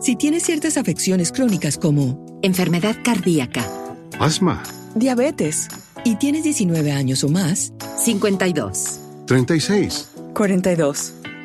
Si tienes ciertas afecciones crónicas como enfermedad cardíaca, asma, diabetes y tienes 19 años o más, 52, 36, 42.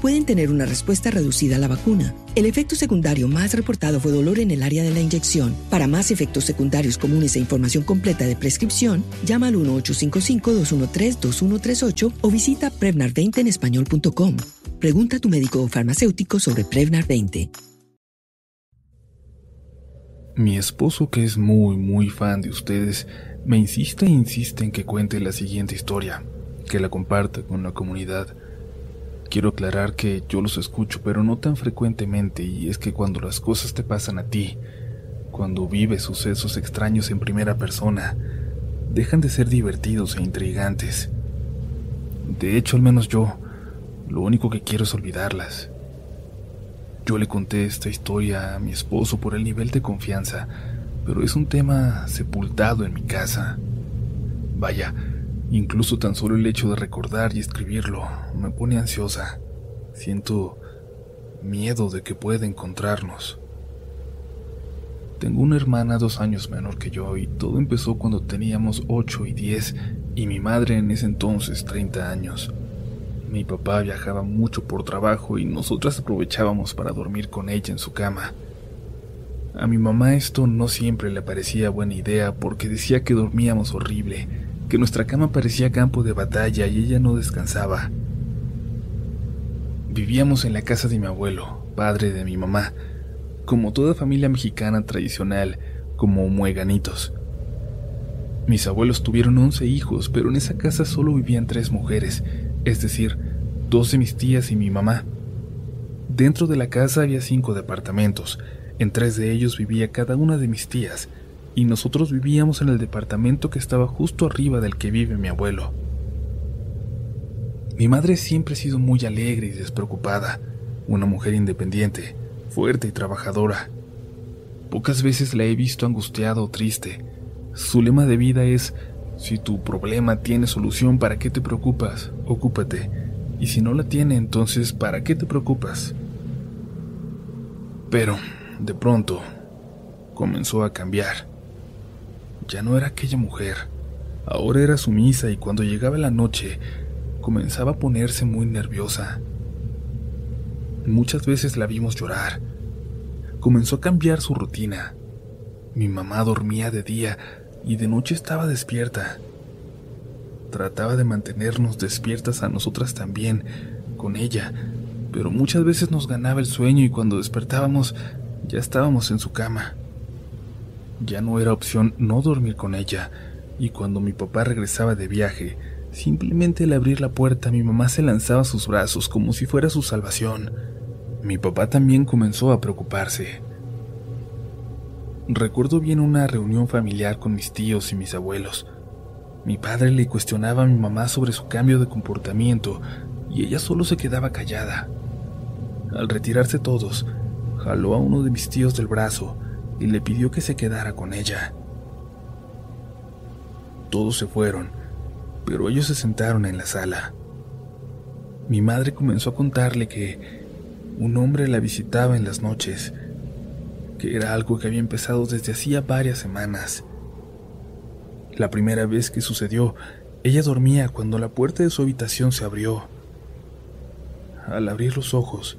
pueden tener una respuesta reducida a la vacuna. El efecto secundario más reportado fue dolor en el área de la inyección. Para más efectos secundarios comunes e información completa de prescripción, llama al 1-855-213-2138 o visita Prevnar20 en español.com. Pregunta a tu médico o farmacéutico sobre Prevnar 20. Mi esposo, que es muy, muy fan de ustedes, me insiste e insiste en que cuente la siguiente historia, que la comparta con la comunidad. Quiero aclarar que yo los escucho, pero no tan frecuentemente, y es que cuando las cosas te pasan a ti, cuando vives sucesos extraños en primera persona, dejan de ser divertidos e intrigantes. De hecho, al menos yo, lo único que quiero es olvidarlas. Yo le conté esta historia a mi esposo por el nivel de confianza, pero es un tema sepultado en mi casa. Vaya, Incluso tan solo el hecho de recordar y escribirlo me pone ansiosa. Siento miedo de que pueda encontrarnos. Tengo una hermana dos años menor que yo y todo empezó cuando teníamos ocho y diez y mi madre en ese entonces treinta años. Mi papá viajaba mucho por trabajo y nosotras aprovechábamos para dormir con ella en su cama. A mi mamá esto no siempre le parecía buena idea porque decía que dormíamos horrible que nuestra cama parecía campo de batalla y ella no descansaba. Vivíamos en la casa de mi abuelo, padre de mi mamá, como toda familia mexicana tradicional, como mueganitos. Mis abuelos tuvieron once hijos, pero en esa casa solo vivían tres mujeres, es decir, dos de mis tías y mi mamá. Dentro de la casa había cinco departamentos, en tres de ellos vivía cada una de mis tías, y nosotros vivíamos en el departamento que estaba justo arriba del que vive mi abuelo. Mi madre siempre ha sido muy alegre y despreocupada, una mujer independiente, fuerte y trabajadora. Pocas veces la he visto angustiada o triste. Su lema de vida es, si tu problema tiene solución, ¿para qué te preocupas? Ocúpate. Y si no la tiene, entonces, ¿para qué te preocupas? Pero, de pronto, comenzó a cambiar. Ya no era aquella mujer. Ahora era sumisa y cuando llegaba la noche comenzaba a ponerse muy nerviosa. Muchas veces la vimos llorar. Comenzó a cambiar su rutina. Mi mamá dormía de día y de noche estaba despierta. Trataba de mantenernos despiertas a nosotras también, con ella, pero muchas veces nos ganaba el sueño y cuando despertábamos ya estábamos en su cama. Ya no era opción no dormir con ella, y cuando mi papá regresaba de viaje, simplemente al abrir la puerta mi mamá se lanzaba a sus brazos como si fuera su salvación. Mi papá también comenzó a preocuparse. Recuerdo bien una reunión familiar con mis tíos y mis abuelos. Mi padre le cuestionaba a mi mamá sobre su cambio de comportamiento y ella solo se quedaba callada. Al retirarse todos, jaló a uno de mis tíos del brazo y le pidió que se quedara con ella. Todos se fueron, pero ellos se sentaron en la sala. Mi madre comenzó a contarle que un hombre la visitaba en las noches, que era algo que había empezado desde hacía varias semanas. La primera vez que sucedió, ella dormía cuando la puerta de su habitación se abrió. Al abrir los ojos,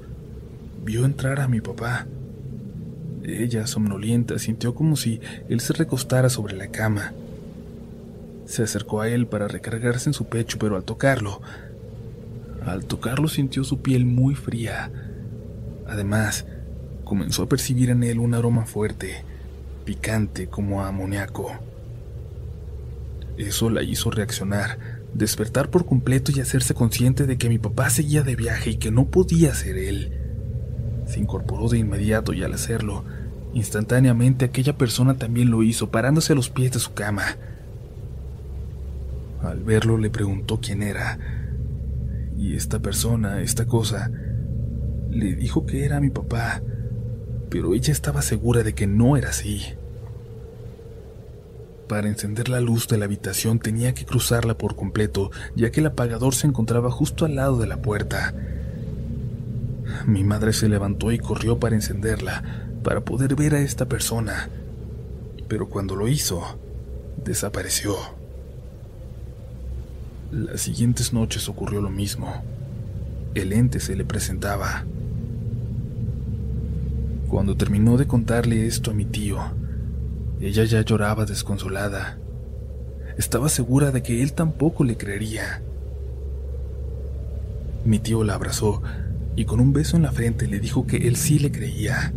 vio entrar a mi papá. Ella, somnolienta, sintió como si él se recostara sobre la cama. Se acercó a él para recargarse en su pecho, pero al tocarlo, al tocarlo sintió su piel muy fría. Además, comenzó a percibir en él un aroma fuerte, picante como amoníaco. Eso la hizo reaccionar, despertar por completo y hacerse consciente de que mi papá seguía de viaje y que no podía ser él. Se incorporó de inmediato y al hacerlo, instantáneamente aquella persona también lo hizo, parándose a los pies de su cama. Al verlo le preguntó quién era. Y esta persona, esta cosa, le dijo que era mi papá, pero ella estaba segura de que no era así. Para encender la luz de la habitación tenía que cruzarla por completo, ya que el apagador se encontraba justo al lado de la puerta. Mi madre se levantó y corrió para encenderla, para poder ver a esta persona, pero cuando lo hizo, desapareció. Las siguientes noches ocurrió lo mismo. El ente se le presentaba. Cuando terminó de contarle esto a mi tío, ella ya lloraba desconsolada. Estaba segura de que él tampoco le creería. Mi tío la abrazó y con un beso en la frente le dijo que él sí le creía.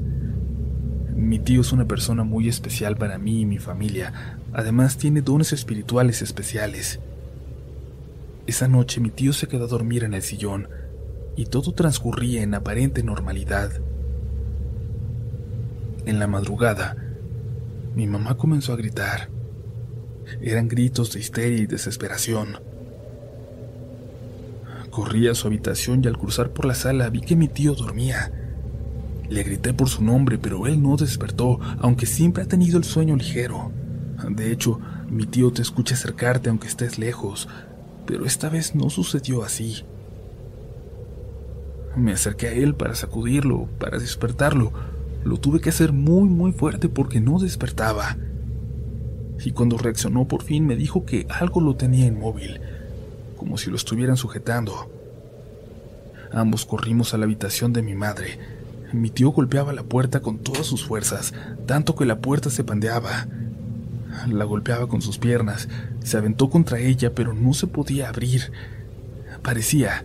Mi tío es una persona muy especial para mí y mi familia. Además tiene dones espirituales especiales. Esa noche mi tío se quedó a dormir en el sillón y todo transcurría en aparente normalidad. En la madrugada, mi mamá comenzó a gritar. Eran gritos de histeria y desesperación. Corrí a su habitación y al cruzar por la sala vi que mi tío dormía. Le grité por su nombre, pero él no despertó, aunque siempre ha tenido el sueño ligero. De hecho, mi tío te escucha acercarte aunque estés lejos, pero esta vez no sucedió así. Me acerqué a él para sacudirlo, para despertarlo, lo tuve que hacer muy muy fuerte porque no despertaba. Y cuando reaccionó por fin me dijo que algo lo tenía inmóvil, como si lo estuvieran sujetando. Ambos corrimos a la habitación de mi madre. Mi tío golpeaba la puerta con todas sus fuerzas, tanto que la puerta se pandeaba. La golpeaba con sus piernas, se aventó contra ella, pero no se podía abrir. Parecía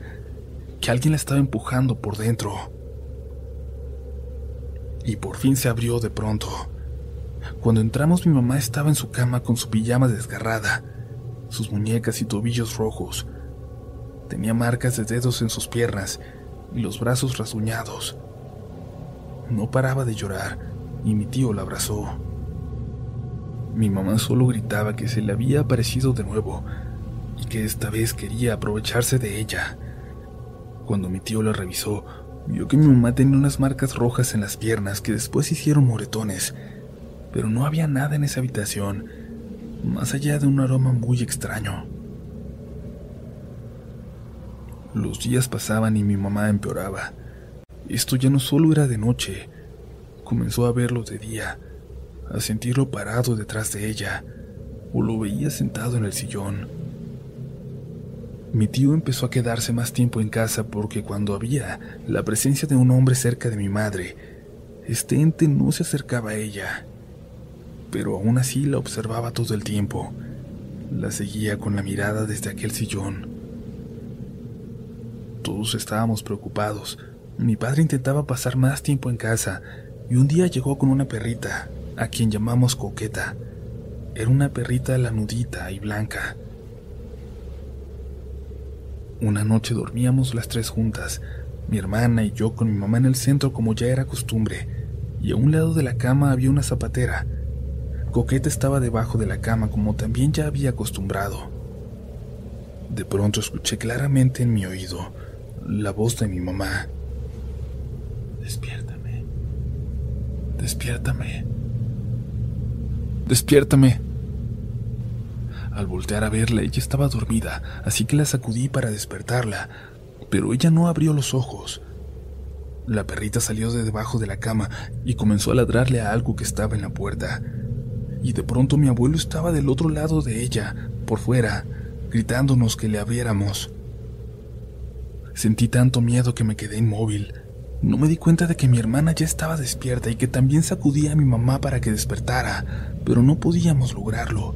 que alguien la estaba empujando por dentro y por fin se abrió de pronto. Cuando entramos mi mamá estaba en su cama con su pijama desgarrada, sus muñecas y tobillos rojos. Tenía marcas de dedos en sus piernas y los brazos rasguñados. No paraba de llorar y mi tío la abrazó. Mi mamá solo gritaba que se le había aparecido de nuevo y que esta vez quería aprovecharse de ella. Cuando mi tío la revisó, Vio que mi mamá tenía unas marcas rojas en las piernas que después hicieron moretones, pero no había nada en esa habitación, más allá de un aroma muy extraño. Los días pasaban y mi mamá empeoraba. Esto ya no solo era de noche, comenzó a verlo de día, a sentirlo parado detrás de ella, o lo veía sentado en el sillón. Mi tío empezó a quedarse más tiempo en casa porque cuando había la presencia de un hombre cerca de mi madre, este ente no se acercaba a ella, pero aún así la observaba todo el tiempo. La seguía con la mirada desde aquel sillón. Todos estábamos preocupados. Mi padre intentaba pasar más tiempo en casa y un día llegó con una perrita, a quien llamamos Coqueta. Era una perrita lanudita y blanca. Una noche dormíamos las tres juntas, mi hermana y yo con mi mamá en el centro como ya era costumbre, y a un lado de la cama había una zapatera. Coqueta estaba debajo de la cama como también ya había acostumbrado. De pronto escuché claramente en mi oído la voz de mi mamá. Despiértame. Despiértame. Despiértame. Al voltear a verla, ella estaba dormida, así que la sacudí para despertarla, pero ella no abrió los ojos. La perrita salió de debajo de la cama y comenzó a ladrarle a algo que estaba en la puerta. Y de pronto mi abuelo estaba del otro lado de ella, por fuera, gritándonos que le abriéramos. Sentí tanto miedo que me quedé inmóvil. No me di cuenta de que mi hermana ya estaba despierta y que también sacudía a mi mamá para que despertara, pero no podíamos lograrlo.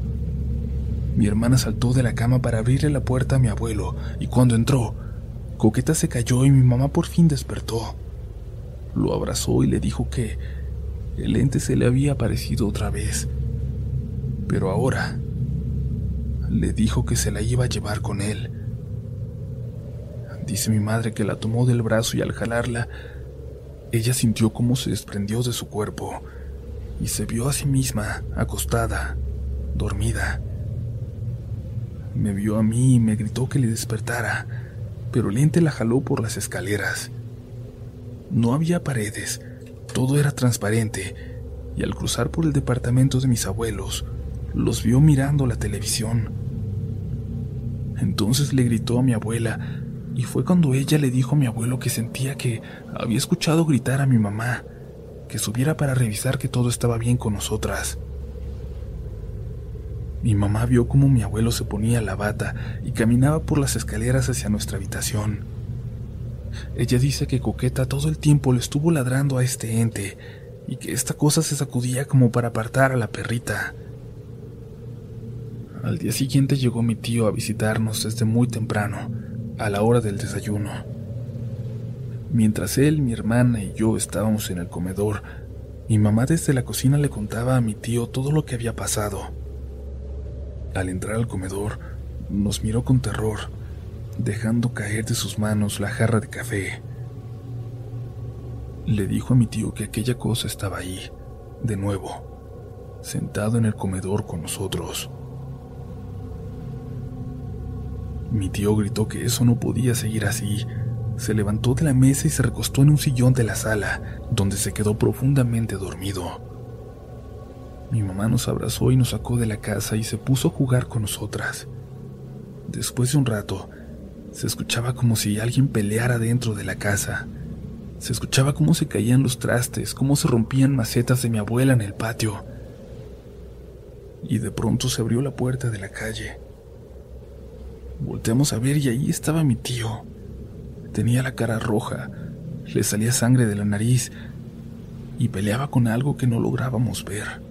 Mi hermana saltó de la cama para abrirle la puerta a mi abuelo, y cuando entró, Coqueta se cayó y mi mamá por fin despertó. Lo abrazó y le dijo que el ente se le había aparecido otra vez. Pero ahora le dijo que se la iba a llevar con él. Dice mi madre que la tomó del brazo y al jalarla ella sintió cómo se desprendió de su cuerpo y se vio a sí misma acostada, dormida. Me vio a mí y me gritó que le despertara, pero el ente la jaló por las escaleras. No había paredes, todo era transparente, y al cruzar por el departamento de mis abuelos, los vio mirando la televisión. Entonces le gritó a mi abuela, y fue cuando ella le dijo a mi abuelo que sentía que había escuchado gritar a mi mamá, que subiera para revisar que todo estaba bien con nosotras. Mi mamá vio cómo mi abuelo se ponía la bata y caminaba por las escaleras hacia nuestra habitación. Ella dice que Coqueta todo el tiempo le estuvo ladrando a este ente y que esta cosa se sacudía como para apartar a la perrita. Al día siguiente llegó mi tío a visitarnos desde muy temprano, a la hora del desayuno. Mientras él, mi hermana y yo estábamos en el comedor, mi mamá desde la cocina le contaba a mi tío todo lo que había pasado. Al entrar al comedor, nos miró con terror, dejando caer de sus manos la jarra de café. Le dijo a mi tío que aquella cosa estaba ahí, de nuevo, sentado en el comedor con nosotros. Mi tío gritó que eso no podía seguir así. Se levantó de la mesa y se recostó en un sillón de la sala, donde se quedó profundamente dormido. Mi mamá nos abrazó y nos sacó de la casa y se puso a jugar con nosotras. Después de un rato, se escuchaba como si alguien peleara dentro de la casa. Se escuchaba cómo se caían los trastes, cómo se rompían macetas de mi abuela en el patio. Y de pronto se abrió la puerta de la calle. Volteamos a ver y ahí estaba mi tío. Tenía la cara roja, le salía sangre de la nariz y peleaba con algo que no lográbamos ver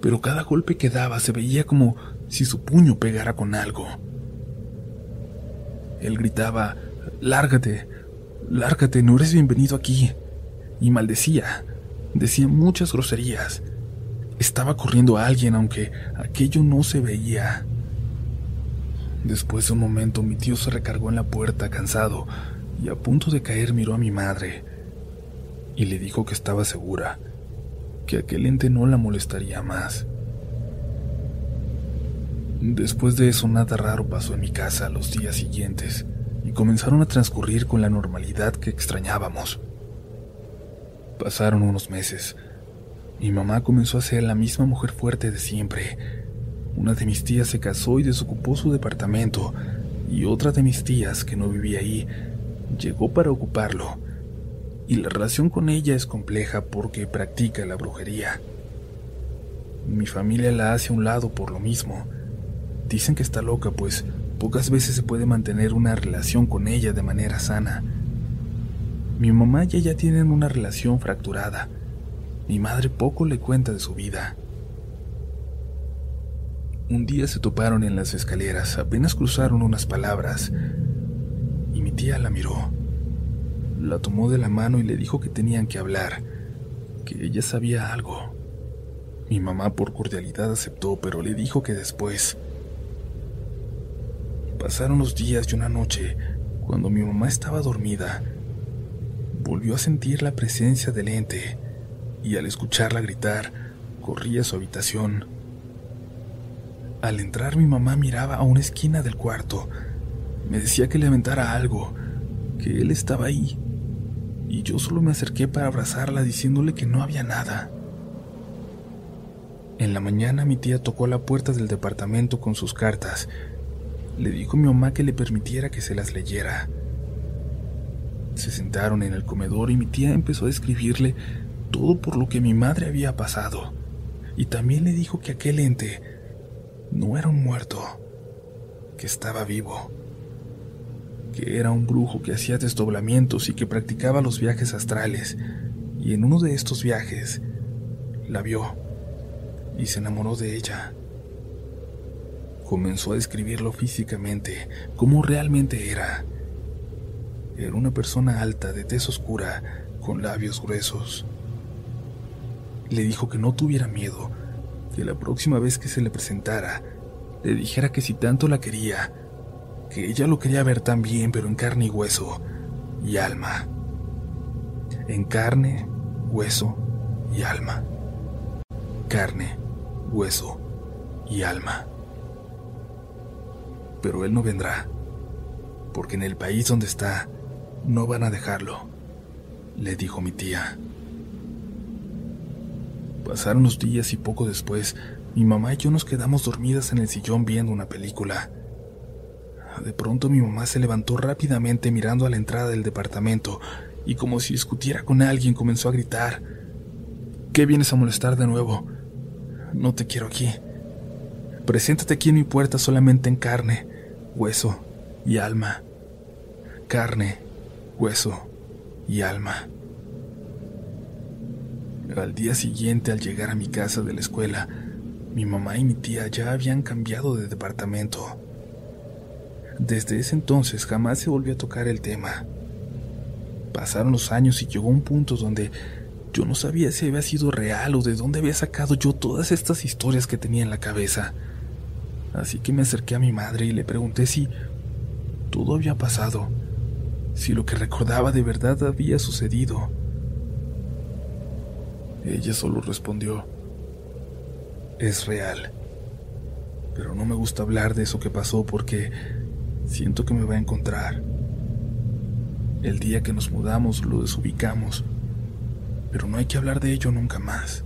pero cada golpe que daba se veía como si su puño pegara con algo. Él gritaba, Lárgate, lárgate, no eres bienvenido aquí. Y maldecía, decía muchas groserías. Estaba corriendo a alguien aunque aquello no se veía. Después de un momento mi tío se recargó en la puerta cansado y a punto de caer miró a mi madre y le dijo que estaba segura, que aquel ente no la molestaría más. Después de eso nada raro pasó en mi casa los días siguientes y comenzaron a transcurrir con la normalidad que extrañábamos. Pasaron unos meses. Mi mamá comenzó a ser la misma mujer fuerte de siempre. Una de mis tías se casó y desocupó su departamento y otra de mis tías, que no vivía ahí, llegó para ocuparlo y la relación con ella es compleja porque practica la brujería. Mi familia la hace a un lado por lo mismo. Dicen que está loca, pues pocas veces se puede mantener una relación con ella de manera sana. Mi mamá y ella tienen una relación fracturada. Mi madre poco le cuenta de su vida. Un día se toparon en las escaleras, apenas cruzaron unas palabras, y mi tía la miró. La tomó de la mano y le dijo que tenían que hablar, que ella sabía algo. Mi mamá por cordialidad aceptó, pero le dijo que después. Pasaron los días y una noche, cuando mi mamá estaba dormida, volvió a sentir la presencia del ente y al escucharla gritar, corría a su habitación. Al entrar mi mamá miraba a una esquina del cuarto. Me decía que le aventara algo, que él estaba ahí, y yo solo me acerqué para abrazarla diciéndole que no había nada. En la mañana mi tía tocó la puerta del departamento con sus cartas. Le dijo a mi mamá que le permitiera que se las leyera. Se sentaron en el comedor y mi tía empezó a describirle todo por lo que mi madre había pasado. Y también le dijo que aquel ente no era un muerto, que estaba vivo que era un brujo que hacía desdoblamientos y que practicaba los viajes astrales, y en uno de estos viajes la vio y se enamoró de ella. Comenzó a describirlo físicamente, como realmente era. Era una persona alta, de tez oscura, con labios gruesos. Le dijo que no tuviera miedo, que la próxima vez que se le presentara, le dijera que si tanto la quería, que ella lo quería ver también, pero en carne y hueso y alma. en carne, hueso y alma. Carne, hueso y alma. Pero él no vendrá, porque en el país donde está no van a dejarlo, le dijo mi tía. Pasaron los días y poco después, mi mamá y yo nos quedamos dormidas en el sillón viendo una película. De pronto mi mamá se levantó rápidamente mirando a la entrada del departamento y como si discutiera con alguien comenzó a gritar. ¿Qué vienes a molestar de nuevo? No te quiero aquí. Preséntate aquí en mi puerta solamente en carne, hueso y alma. Carne, hueso y alma. Al día siguiente, al llegar a mi casa de la escuela, mi mamá y mi tía ya habían cambiado de departamento. Desde ese entonces jamás se volvió a tocar el tema. Pasaron los años y llegó un punto donde yo no sabía si había sido real o de dónde había sacado yo todas estas historias que tenía en la cabeza. Así que me acerqué a mi madre y le pregunté si todo había pasado, si lo que recordaba de verdad había sucedido. Ella solo respondió, es real, pero no me gusta hablar de eso que pasó porque siento que me va a encontrar. El día que nos mudamos lo desubicamos, pero no hay que hablar de ello nunca más.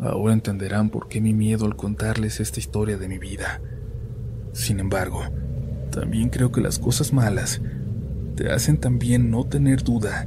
Ahora entenderán por qué mi miedo al contarles esta historia de mi vida. Sin embargo, también creo que las cosas malas te hacen también no tener duda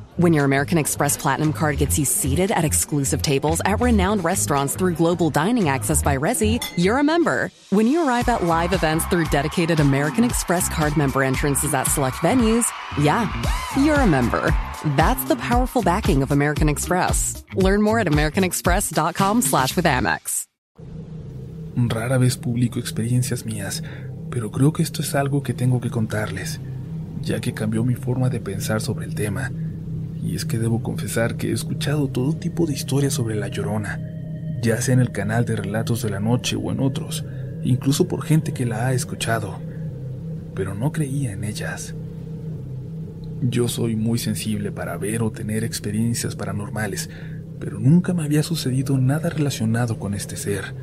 When your American Express Platinum Card gets you seated at exclusive tables at renowned restaurants through global dining access by Resi, you're a member. When you arrive at live events through dedicated American Express Card member entrances at select venues, yeah, you're a member. That's the powerful backing of American Express. Learn more at americanexpress.com slash with Amex. Rara vez publico experiencias mías, pero creo que esto es algo que tengo que contarles, ya que cambió mi forma de pensar sobre el tema. Y es que debo confesar que he escuchado todo tipo de historias sobre La Llorona, ya sea en el canal de Relatos de la Noche o en otros, incluso por gente que la ha escuchado, pero no creía en ellas. Yo soy muy sensible para ver o tener experiencias paranormales, pero nunca me había sucedido nada relacionado con este ser.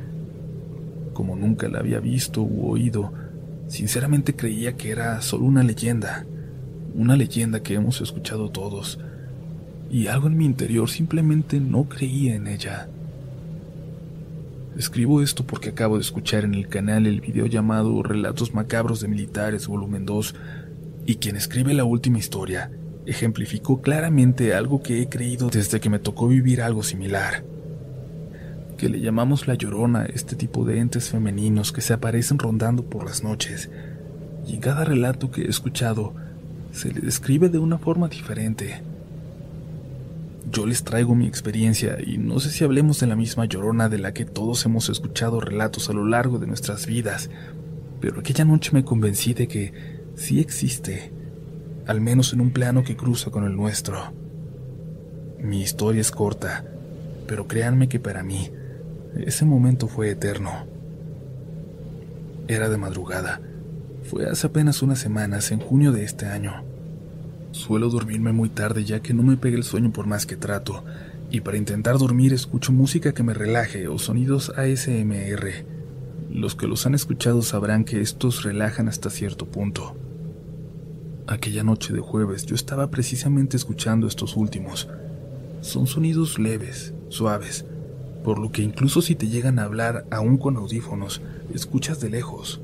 Como nunca la había visto u oído, sinceramente creía que era solo una leyenda, una leyenda que hemos escuchado todos, y algo en mi interior simplemente no creía en ella. Escribo esto porque acabo de escuchar en el canal el video llamado Relatos Macabros de Militares, volumen 2, y quien escribe la última historia ejemplificó claramente algo que he creído desde que me tocó vivir algo similar. Que le llamamos la llorona este tipo de entes femeninos que se aparecen rondando por las noches, y en cada relato que he escuchado se le describe de una forma diferente. Yo les traigo mi experiencia y no sé si hablemos de la misma llorona de la que todos hemos escuchado relatos a lo largo de nuestras vidas, pero aquella noche me convencí de que sí existe, al menos en un plano que cruza con el nuestro. Mi historia es corta, pero créanme que para mí ese momento fue eterno. Era de madrugada. Fue hace apenas unas semanas, en junio de este año. Suelo dormirme muy tarde ya que no me pega el sueño por más que trato, y para intentar dormir escucho música que me relaje o sonidos ASMR. Los que los han escuchado sabrán que estos relajan hasta cierto punto. Aquella noche de jueves yo estaba precisamente escuchando estos últimos. Son sonidos leves, suaves, por lo que incluso si te llegan a hablar aún con audífonos, escuchas de lejos.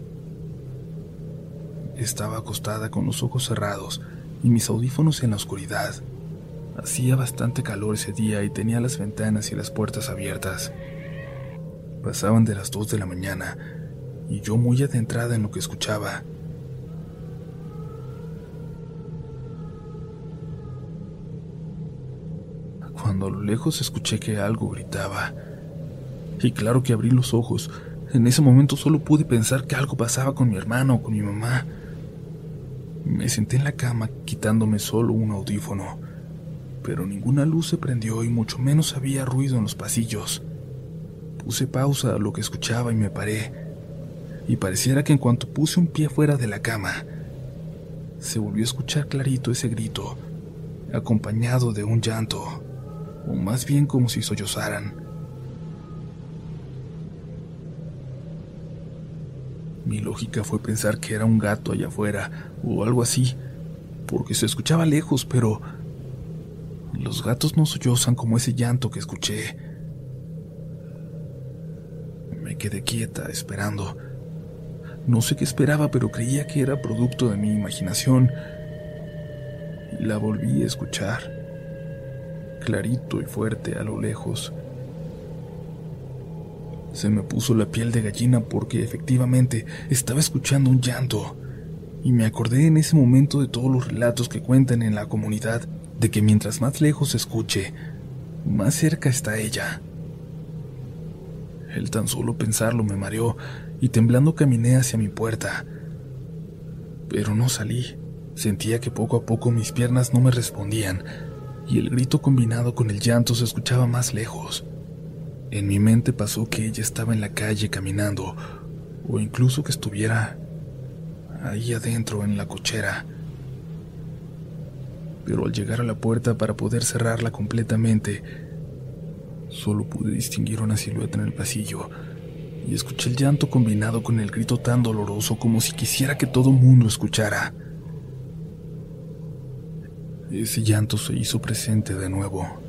Estaba acostada con los ojos cerrados, y mis audífonos en la oscuridad. Hacía bastante calor ese día y tenía las ventanas y las puertas abiertas. Pasaban de las dos de la mañana y yo muy adentrada en lo que escuchaba. Cuando a lo lejos escuché que algo gritaba. Y claro que abrí los ojos. En ese momento solo pude pensar que algo pasaba con mi hermano o con mi mamá. Me senté en la cama quitándome solo un audífono, pero ninguna luz se prendió y mucho menos había ruido en los pasillos. Puse pausa a lo que escuchaba y me paré, y pareciera que en cuanto puse un pie fuera de la cama, se volvió a escuchar clarito ese grito, acompañado de un llanto, o más bien como si sollozaran. Mi lógica fue pensar que era un gato allá afuera o algo así, porque se escuchaba lejos, pero los gatos no sollozan como ese llanto que escuché. Me quedé quieta, esperando. No sé qué esperaba, pero creía que era producto de mi imaginación. La volví a escuchar, clarito y fuerte a lo lejos. Se me puso la piel de gallina porque efectivamente estaba escuchando un llanto. Y me acordé en ese momento de todos los relatos que cuentan en la comunidad de que mientras más lejos se escuche, más cerca está ella. El tan solo pensarlo me mareó y temblando caminé hacia mi puerta. Pero no salí. Sentía que poco a poco mis piernas no me respondían y el grito combinado con el llanto se escuchaba más lejos. En mi mente pasó que ella estaba en la calle caminando, o incluso que estuviera ahí adentro en la cochera. Pero al llegar a la puerta para poder cerrarla completamente, solo pude distinguir una silueta en el pasillo y escuché el llanto combinado con el grito tan doloroso como si quisiera que todo mundo escuchara. Ese llanto se hizo presente de nuevo.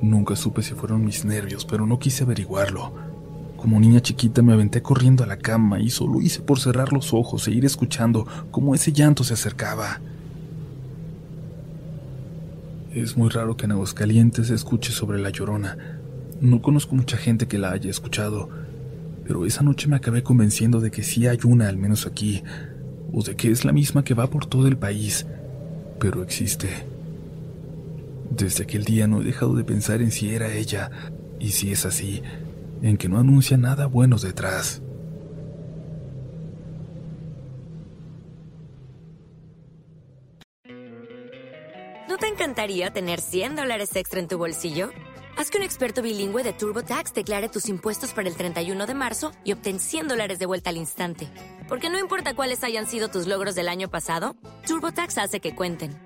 Nunca supe si fueron mis nervios, pero no quise averiguarlo. Como niña chiquita me aventé corriendo a la cama y solo hice por cerrar los ojos e ir escuchando cómo ese llanto se acercaba. Es muy raro que en Aguascalientes se escuche sobre la llorona. No conozco mucha gente que la haya escuchado, pero esa noche me acabé convenciendo de que sí hay una al menos aquí, o de que es la misma que va por todo el país, pero existe. Desde aquel día no he dejado de pensar en si era ella, y si es así, en que no anuncia nada bueno detrás. ¿No te encantaría tener 100 dólares extra en tu bolsillo? Haz que un experto bilingüe de TurboTax declare tus impuestos para el 31 de marzo y obtén 100 dólares de vuelta al instante. Porque no importa cuáles hayan sido tus logros del año pasado, TurboTax hace que cuenten.